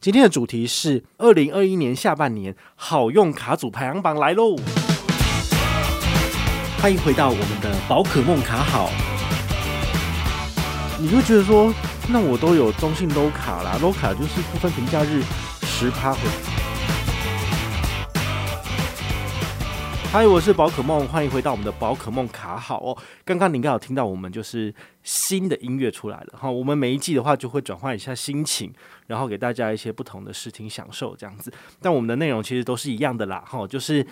今天的主题是二零二一年下半年好用卡组排行榜来喽！欢迎回到我们的宝可梦卡好。你就觉得说，那我都有中信 low 卡啦，low 卡就是不分平价日十趴回。嗨，我是宝可梦，欢迎回到我们的宝可梦卡好哦。刚刚你应该有听到我们就是新的音乐出来了哈。我们每一季的话就会转换一下心情，然后给大家一些不同的视听享受这样子。但我们的内容其实都是一样的啦哈，就是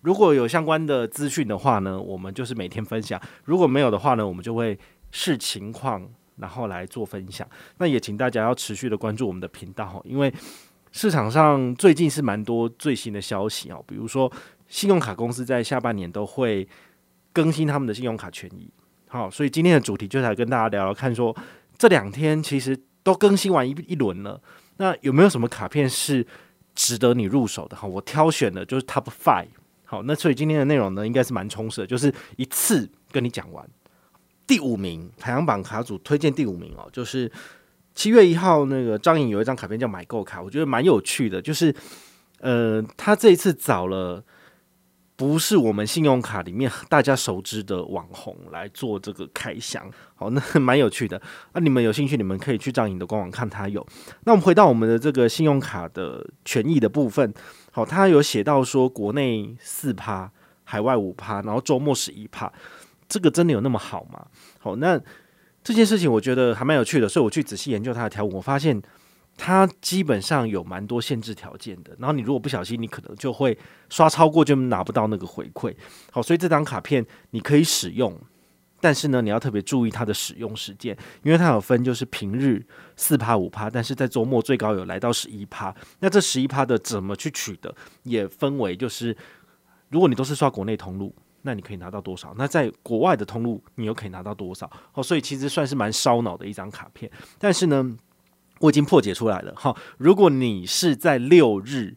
如果有相关的资讯的话呢，我们就是每天分享；如果没有的话呢，我们就会视情况然后来做分享。那也请大家要持续的关注我们的频道哈，因为市场上最近是蛮多最新的消息啊，比如说。信用卡公司在下半年都会更新他们的信用卡权益，好，所以今天的主题就是来跟大家聊聊看，说这两天其实都更新完一一轮了，那有没有什么卡片是值得你入手的？哈，我挑选的就是 Top Five，好，那所以今天的内容呢，应该是蛮充实的，就是一次跟你讲完。第五名排行榜卡组推荐第五名哦，就是七月一号那个张颖有一张卡片叫买购卡，我觉得蛮有趣的，就是呃，他这一次找了。不是我们信用卡里面大家熟知的网红来做这个开箱，好，那蛮有趣的。那、啊、你们有兴趣，你们可以去张颖的官网看，他有。那我们回到我们的这个信用卡的权益的部分，好，他有写到说国内四趴，海外五趴，然后周末十一趴，这个真的有那么好吗？好，那这件事情我觉得还蛮有趣的，所以我去仔细研究他的条文，我发现。它基本上有蛮多限制条件的，然后你如果不小心，你可能就会刷超过就拿不到那个回馈。好，所以这张卡片你可以使用，但是呢，你要特别注意它的使用时间，因为它有分就是平日四趴五趴，但是在周末最高有来到十一趴。那这十一趴的怎么去取得，也分为就是如果你都是刷国内通路，那你可以拿到多少？那在国外的通路你又可以拿到多少？好，所以其实算是蛮烧脑的一张卡片，但是呢。我已经破解出来了哈！如果你是在六日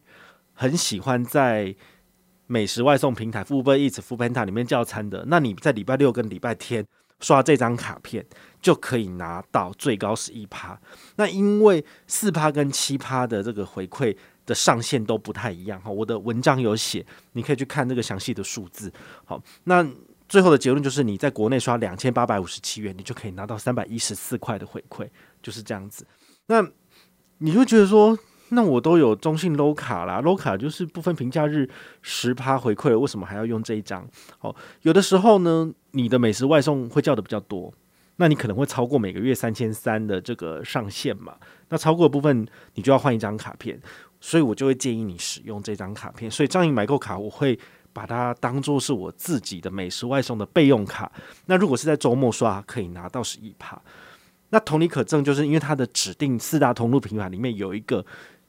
很喜欢在美食外送平台 Uber Eats、Foodpanda 里面叫餐的，那你在礼拜六跟礼拜天刷这张卡片就可以拿到最高十一趴。那因为四趴跟七趴的这个回馈的上限都不太一样哈，我的文章有写，你可以去看那个详细的数字。好，那最后的结论就是你在国内刷两千八百五十七元，你就可以拿到三百一十四块的回馈，就是这样子。那你就觉得说，那我都有中信 low 卡啦，low 卡就是不分评价日十趴回馈了，为什么还要用这一张？哦，有的时候呢，你的美食外送会叫的比较多，那你可能会超过每个月三千三的这个上限嘛。那超过的部分，你就要换一张卡片，所以我就会建议你使用这张卡片。所以张颖买购卡，我会把它当做是我自己的美食外送的备用卡。那如果是在周末刷，可以拿到十一趴。那同理可证，就是因为它的指定四大通路平台里面有一个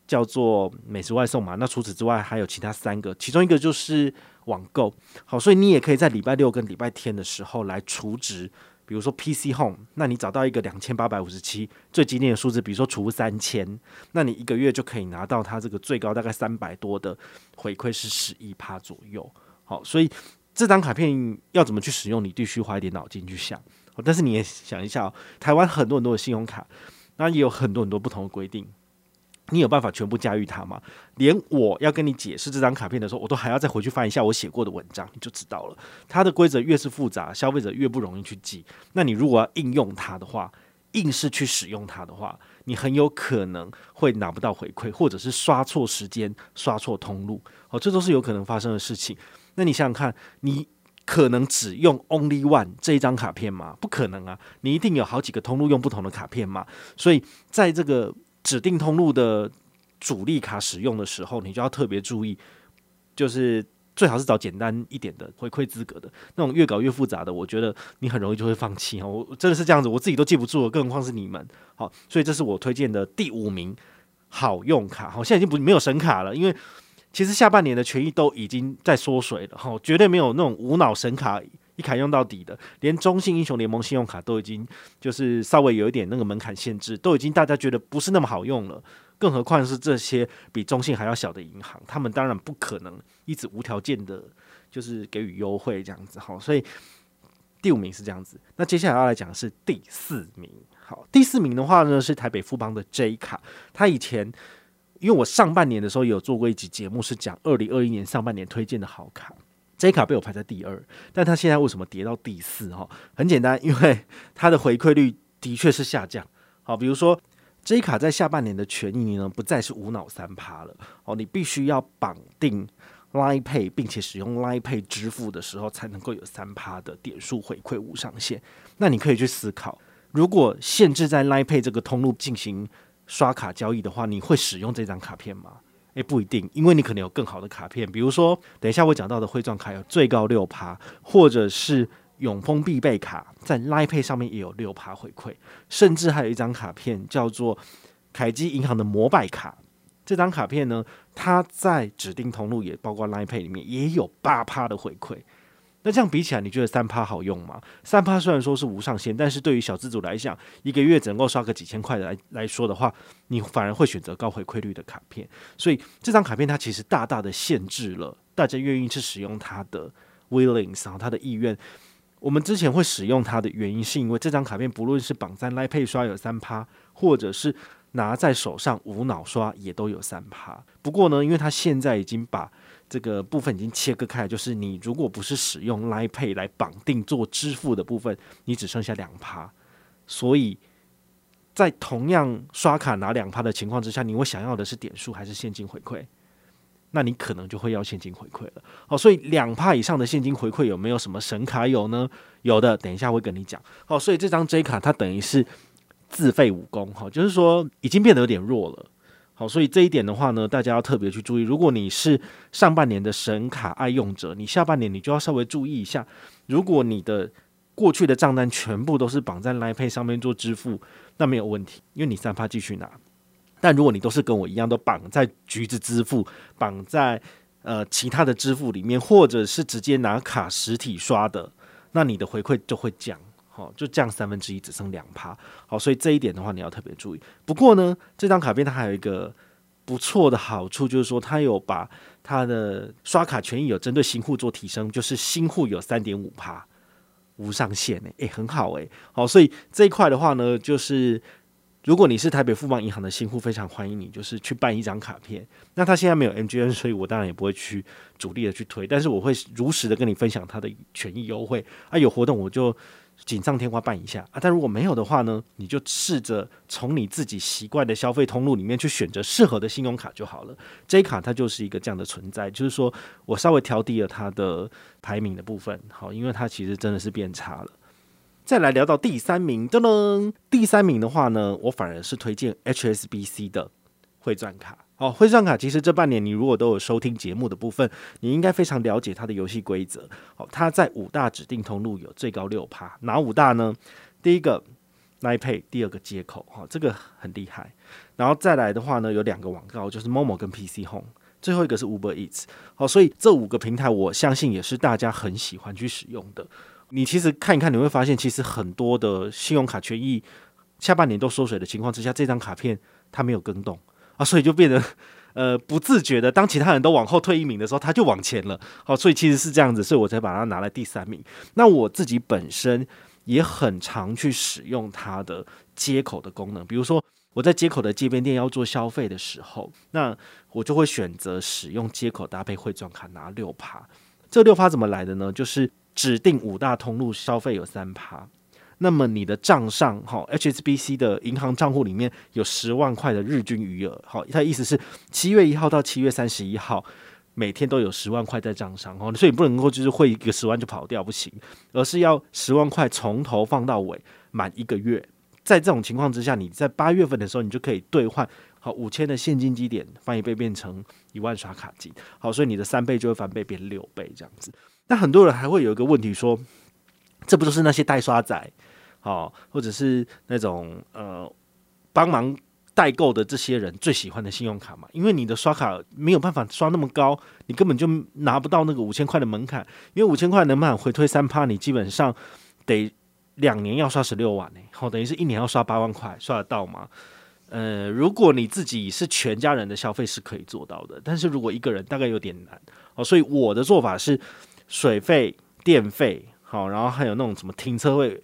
叫做美食外送嘛。那除此之外还有其他三个，其中一个就是网购。好，所以你也可以在礼拜六跟礼拜天的时候来储值，比如说 PC Home，那你找到一个两千八百五十七最经典的数字，比如说储三千，那你一个月就可以拿到它这个最高大概三百多的回馈是十一趴左右。好，所以这张卡片要怎么去使用，你必须花一点脑筋去想。但是你也想一下哦，台湾很多很多的信用卡，那也有很多很多不同的规定，你有办法全部驾驭它吗？连我要跟你解释这张卡片的时候，我都还要再回去翻一下我写过的文章，你就知道了。它的规则越是复杂，消费者越不容易去记。那你如果要应用它的话，硬是去使用它的话，你很有可能会拿不到回馈，或者是刷错时间、刷错通路，哦，这都是有可能发生的事情。那你想想看，你。可能只用 Only One 这一张卡片吗？不可能啊！你一定有好几个通路用不同的卡片嘛。所以在这个指定通路的主力卡使用的时候，你就要特别注意，就是最好是找简单一点的回馈资格的。那种越搞越复杂的，我觉得你很容易就会放弃。我真的是这样子，我自己都记不住了，更何况是你们。好，所以这是我推荐的第五名好用卡。好，现在已经不没有神卡了，因为。其实下半年的权益都已经在缩水了哈，绝对没有那种无脑神卡一卡用到底的，连中信英雄联盟信用卡都已经就是稍微有一点那个门槛限制，都已经大家觉得不是那么好用了，更何况是这些比中信还要小的银行，他们当然不可能一直无条件的，就是给予优惠这样子哈，所以第五名是这样子，那接下来要来讲的是第四名，好，第四名的话呢是台北富邦的 J 卡，他以前。因为我上半年的时候有做过一集节目，是讲二零二一年上半年推荐的好卡，这一卡被我排在第二，但它现在为什么跌到第四？哈，很简单，因为它的回馈率的确是下降。好，比如说这一卡在下半年的权益呢，不再是无脑三趴了。哦，你必须要绑定 Line Pay，并且使用 Line Pay 支付的时候，才能够有三趴的点数回馈无上限。那你可以去思考，如果限制在 Line Pay 这个通路进行刷卡交易的话，你会使用这张卡片吗？诶，不一定，因为你可能有更好的卡片，比如说等一下我讲到的汇钻卡有最高六趴，或者是永丰必备卡在 Line Pay 上面也有六趴回馈，甚至还有一张卡片叫做凯基银行的摩拜卡，这张卡片呢，它在指定通路也包括 Line Pay 里面也有八趴的回馈。那这样比起来，你觉得三趴好用吗？三趴虽然说是无上限，但是对于小资主来讲，一个月只能够刷个几千块的来来说的话，你反而会选择高回馈率的卡片。所以这张卡片它其实大大的限制了大家愿意去使用它的 willingness 啊，它的意愿。我们之前会使用它的原因，是因为这张卡片不论是绑在 Line Pay 刷有三趴，或者是拿在手上无脑刷也都有三趴。不过呢，因为它现在已经把这个部分已经切割开，就是你如果不是使用 Line Pay 来绑定做支付的部分，你只剩下两趴。所以在同样刷卡拿两趴的情况之下，你会想要的是点数还是现金回馈？那你可能就会要现金回馈了。好，所以两趴以上的现金回馈有没有什么神卡有呢？有的，等一下会跟你讲。好，所以这张 J 卡它等于是自废武功，哈，就是说已经变得有点弱了。好，所以这一点的话呢，大家要特别去注意。如果你是上半年的神卡爱用者，你下半年你就要稍微注意一下。如果你的过去的账单全部都是绑在 Line Pay 上面做支付，那没有问题，因为你三趴继续拿。但如果你都是跟我一样，都绑在橘子支付、绑在呃其他的支付里面，或者是直接拿卡实体刷的，那你的回馈就会降。好，就降三分之一，只剩两趴。好，所以这一点的话，你要特别注意。不过呢，这张卡片它还有一个不错的好处，就是说它有把它的刷卡权益有针对新户做提升，就是新户有三点五趴无上限诶、欸，很好诶、好，所以这一块的话呢，就是。如果你是台北富邦银行的新户，非常欢迎你，就是去办一张卡片。那他现在没有 MGN，所以我当然也不会去主力的去推，但是我会如实的跟你分享他的权益优惠啊，有活动我就锦上添花办一下啊。但如果没有的话呢，你就试着从你自己习惯的消费通路里面去选择适合的信用卡就好了。J 卡它就是一个这样的存在，就是说我稍微调低了它的排名的部分，好，因为它其实真的是变差了。再来聊到第三名，噔噔，第三名的话呢，我反而是推荐 HSBC 的汇钻卡。哦，汇钻卡其实这半年你如果都有收听节目的部分，你应该非常了解它的游戏规则。好，它在五大指定通路有最高六趴，哪五大呢？第一个 Line Pay，第二个接口，好，这个很厉害。然后再来的话呢，有两个网告，就是 Momo 跟 PC Home，最后一个是 Uber Eats。好，所以这五个平台，我相信也是大家很喜欢去使用的。你其实看一看，你会发现，其实很多的信用卡权益下半年都缩水的情况之下，这张卡片它没有更动啊，所以就变得呃不自觉的，当其他人都往后退一名的时候，他就往前了。好，所以其实是这样子，所以我才把它拿来第三名。那我自己本身也很常去使用它的接口的功能，比如说我在街口的街边店要做消费的时候，那我就会选择使用接口搭配汇钻卡拿六趴。这六趴怎么来的呢？就是指定五大通路消费有三趴，那么你的账上哈 HSBC 的银行账户里面有十万块的日均余额，好，它的意思是七月一号到七月三十一号每天都有十万块在账上，哦，所以不能够就是汇一个十万就跑掉不行，而是要十万块从头放到尾满一个月，在这种情况之下，你在八月份的时候你就可以兑换好五千的现金基点翻一倍变成一万刷卡金，好，所以你的三倍就会翻倍变六倍这样子。那很多人还会有一个问题说，这不都是那些代刷仔，哦，或者是那种呃帮忙代购的这些人最喜欢的信用卡嘛？因为你的刷卡没有办法刷那么高，你根本就拿不到那个五千块的门槛。因为五千块能不能回退三趴，你基本上得两年要刷十六万呢，好，等于是一年要刷八万块，刷得到吗？呃，如果你自己是全家人的消费是可以做到的，但是如果一个人大概有点难哦，所以我的做法是。水费、电费，好，然后还有那种什么停车位，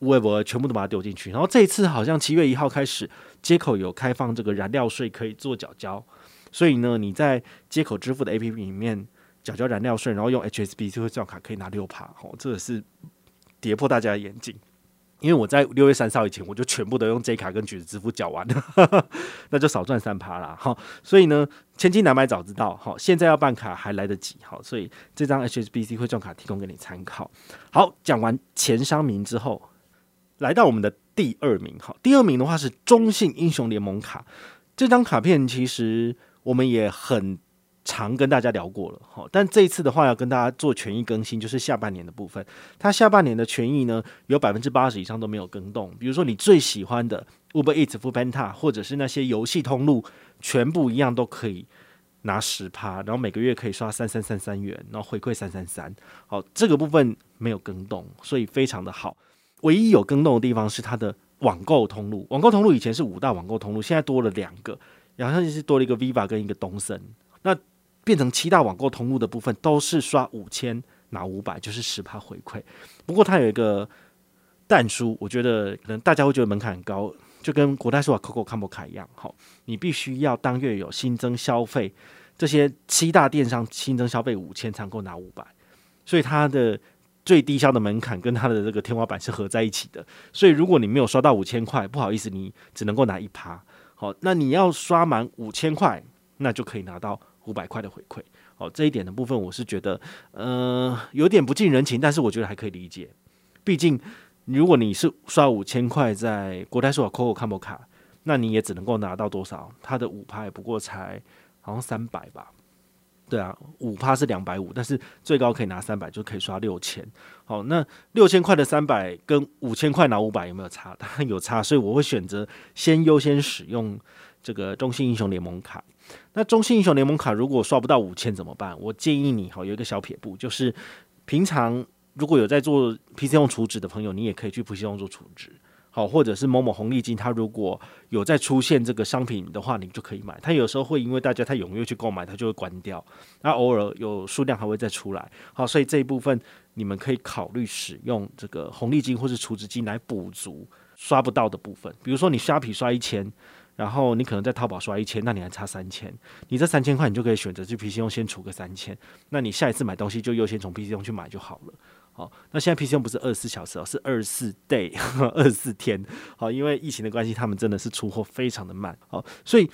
微博全部都把它丢进去。然后这一次好像七月一号开始，接口有开放这个燃料税可以做缴交，所以呢，你在接口支付的 APP 里面缴交燃料税，然后用 HSB 就会账卡可以拿六趴，哦，这个是跌破大家的眼镜。因为我在六月三十号以前，我就全部都用 J 卡跟橘子支付缴完了，那就少赚三趴啦。好，所以呢，千金难买早知道，好，现在要办卡还来得及，好，所以这张 HSBC 汇账卡提供给你参考。好，讲完前三名之后，来到我们的第二名，好，第二名的话是中信英雄联盟卡，这张卡片其实我们也很。常跟大家聊过了，好，但这一次的话要跟大家做权益更新，就是下半年的部分。它下半年的权益呢，有百分之八十以上都没有更动。比如说你最喜欢的 Uber Eat、Foodpanda，或者是那些游戏通路，全部一样都可以拿十趴，然后每个月可以刷三三三三元，然后回馈三三三。好，这个部分没有更动，所以非常的好。唯一有更动的地方是它的网购通路，网购通路以前是五大网购通路，现在多了两个，然后就是多了一个 Viva 跟一个东森。那变成七大网购通路的部分都是刷五千拿五百，就是十趴回馈。不过它有一个但书，我觉得可能大家会觉得门槛很高，就跟国泰世华 COCO Combo 卡一样，好，你必须要当月有新增消费，这些七大电商新增消费五千才能够拿五百，所以它的最低消的门槛跟它的这个天花板是合在一起的。所以如果你没有刷到五千块，不好意思，你只能够拿一趴。好，那你要刷满五千块，那就可以拿到。五百块的回馈，哦，这一点的部分我是觉得，呃，有点不近人情，但是我觉得还可以理解。毕竟，如果你是刷五千块在国泰世华 COCO Combo 卡，那你也只能够拿到多少？它的五趴不过才好像三百吧？对啊，五趴是两百五，但是最高可以拿三百，就可以刷六千。好，那六千块的三百跟五千块拿五百有没有差？当然有差，所以我会选择先优先使用这个中信英雄联盟卡。那中信英雄联盟卡如果刷不到五千怎么办？我建议你，好，有一个小撇步，就是平常如果有在做 PC 用储值的朋友，你也可以去 PC 用做储值，好，或者是某某红利金，它如果有在出现这个商品的话，你就可以买。它有时候会因为大家太踊跃去购买，它就会关掉。那偶尔有数量还会再出来，好，所以这一部分你们可以考虑使用这个红利金或是储值金来补足刷不到的部分。比如说你虾皮刷一千。然后你可能在淘宝刷一千，那你还差三千，你这三千块你就可以选择去 PC 用先储个三千，那你下一次买东西就优先从 PC 用去买就好了。好，那现在 PC 用不是二十四小时哦，是二十四 day，二十四天。好，因为疫情的关系，他们真的是出货非常的慢。好，所以。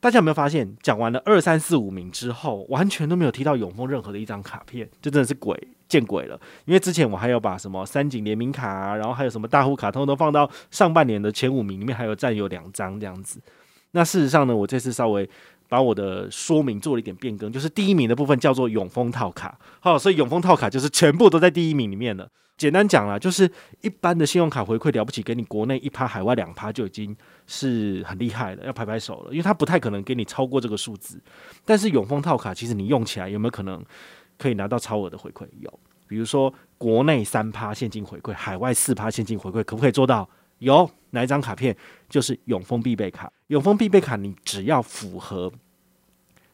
大家有没有发现，讲完了二三四五名之后，完全都没有提到永丰任何的一张卡片，这真的是鬼见鬼了。因为之前我还有把什么三井联名卡啊，然后还有什么大户卡通都放到上半年的前五名里面，还有占有两张这样子。那事实上呢，我这次稍微把我的说明做了一点变更，就是第一名的部分叫做永丰套卡，好，所以永丰套卡就是全部都在第一名里面了。简单讲啦，就是一般的信用卡回馈了不起，给你国内一趴，海外两趴就已经是很厉害了，要拍拍手了。因为它不太可能给你超过这个数字。但是永丰套卡其实你用起来有没有可能可以拿到超额的回馈？有，比如说国内三趴现金回馈，海外四趴现金回馈，可不可以做到？有，哪一张卡片？就是永丰必备卡。永丰必备卡，你只要符合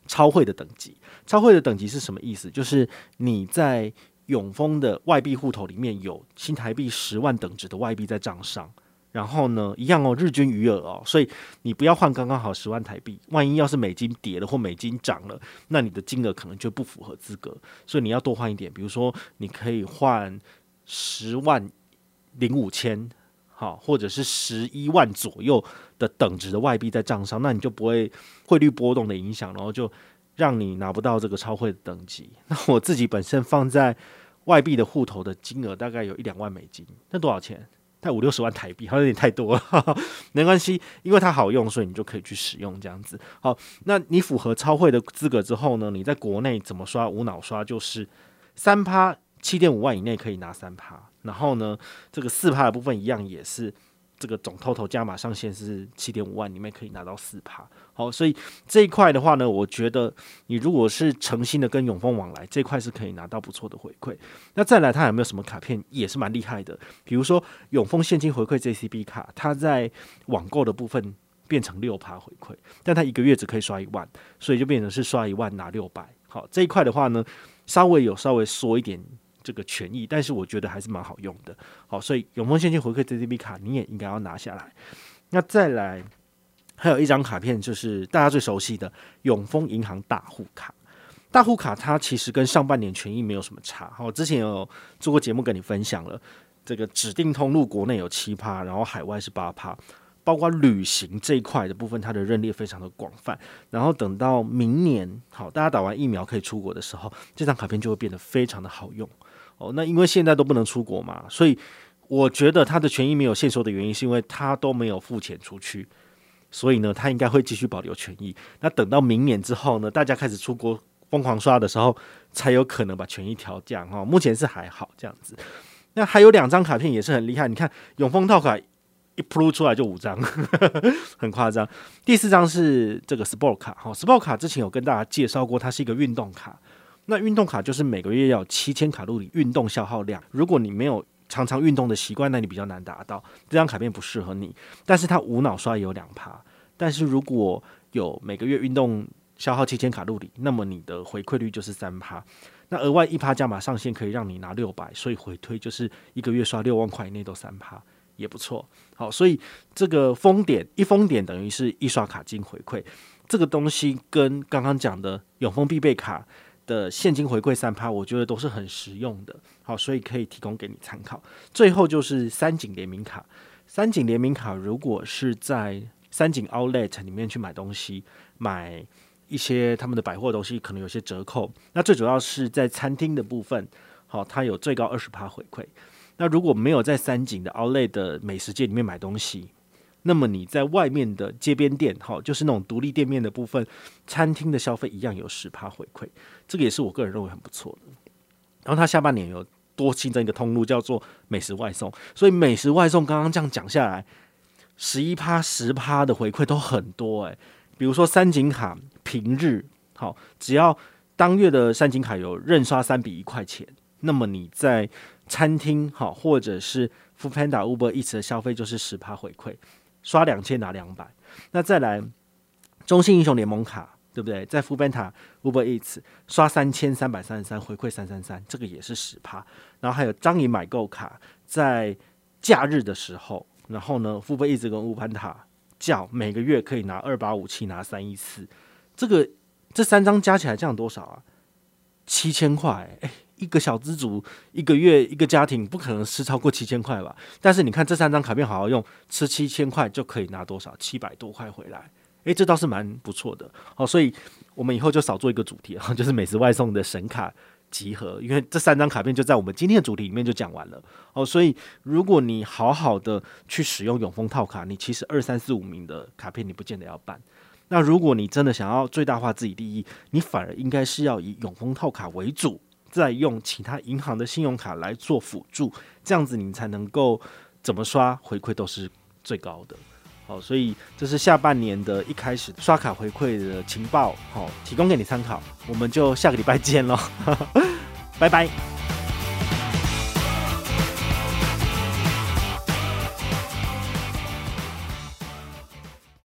超汇的等级，超汇的等级是什么意思？就是你在永丰的外币户头里面有新台币十万等值的外币在账上，然后呢，一样哦，日均余额哦，所以你不要换刚刚好十万台币，万一要是美金跌了或美金涨了，那你的金额可能就不符合资格，所以你要多换一点，比如说你可以换十万零五千，好，或者是十一万左右的等值的外币在账上，那你就不会汇率波动的影响，然后就。让你拿不到这个超汇的等级。那我自己本身放在外币的户头的金额大概有一两万美金，那多少钱？在五六十万台币，好像有点太多了。没关系，因为它好用，所以你就可以去使用这样子。好，那你符合超会的资格之后呢？你在国内怎么刷？无脑刷就是三趴七点五万以内可以拿三趴，然后呢，这个四趴的部分一样也是。这个总 total 加码上限是七点五万，里面可以拿到四趴。好，所以这一块的话呢，我觉得你如果是诚心的跟永丰往来，这块是可以拿到不错的回馈。那再来，它有没有什么卡片也是蛮厉害的？比如说永丰现金回馈 JCB 卡，它在网购的部分变成六趴回馈，但它一个月只可以刷一万，所以就变成是刷一万拿六百。好，这一块的话呢，稍微有稍微缩一点这个权益，但是我觉得还是蛮好用的。好，所以永丰现金回馈 JCB 卡你也应该要拿下来。那再来还有一张卡片，就是大家最熟悉的永丰银行大户卡。大户卡它其实跟上半年权益没有什么差。好，之前有做过节目跟你分享了，这个指定通路国内有七趴，然后海外是八趴。包括旅行这一块的部分，它的认列非常的广泛。然后等到明年，好，大家打完疫苗可以出国的时候，这张卡片就会变得非常的好用哦。那因为现在都不能出国嘛，所以我觉得他的权益没有限缩的原因，是因为他都没有付钱出去，所以呢，他应该会继续保留权益。那等到明年之后呢，大家开始出国疯狂刷的时候，才有可能把权益调降哈。目前是还好这样子。那还有两张卡片也是很厉害，你看永丰套卡。一铺出来就五张，很夸张。第四张是这个 Sport 卡，哈，Sport 卡之前有跟大家介绍过，它是一个运动卡。那运动卡就是每个月要七千卡路里运动消耗量。如果你没有常常运动的习惯，那你比较难达到。这张卡片不适合你，但是它无脑刷也有两趴。但是如果有每个月运动消耗七千卡路里，那么你的回馈率就是三趴。那额外一趴加码上限可以让你拿六百，所以回推就是一个月刷六万块以内都三趴。也不错，好，所以这个封点一封点等于是一刷卡金回馈，这个东西跟刚刚讲的永丰必备卡的现金回馈三趴，我觉得都是很实用的，好，所以可以提供给你参考。最后就是三井联名卡，三井联名卡如果是在三井 Outlet 里面去买东西，买一些他们的百货东西，可能有些折扣。那最主要是在餐厅的部分，好，它有最高二十趴回馈。那如果没有在三井的 Outlet 的美食街里面买东西，那么你在外面的街边店，哈，就是那种独立店面的部分，餐厅的消费一样有十趴回馈，这个也是我个人认为很不错的。然后它下半年有多新增一个通路，叫做美食外送，所以美食外送刚刚这样讲下来，十一趴、十趴的回馈都很多诶。比如说三井卡平日好，只要当月的三井卡有认刷三笔一块钱，那么你在餐厅好，或者是 f o o p a n d a、Uber Eats 的消费就是十趴回馈，刷两千拿两百。那再来中信英雄联盟卡，对不对？在 Foodpanda、Uber Eats 刷三千三百三十三回馈三三三，这个也是十趴。然后还有张银买购卡，在假日的时候，然后呢，Uber Eats 跟 Foodpanda 叫每个月可以拿二八五七拿三一四，这个这三张加起来这样多少啊？七千块，一个小资族一个月一个家庭不可能吃超过七千块吧？但是你看这三张卡片好好用，吃七千块就可以拿多少？七百多块回来，诶，这倒是蛮不错的。好，所以我们以后就少做一个主题啊，就是美食外送的神卡集合，因为这三张卡片就在我们今天的主题里面就讲完了。哦，所以如果你好好的去使用永丰套卡，你其实二三四五名的卡片你不见得要办。那如果你真的想要最大化自己利益，你反而应该是要以永丰套卡为主。再用其他银行的信用卡来做辅助，这样子你才能够怎么刷回馈都是最高的。好，所以这是下半年的一开始刷卡回馈的情报，好，提供给你参考。我们就下个礼拜见喽，拜拜。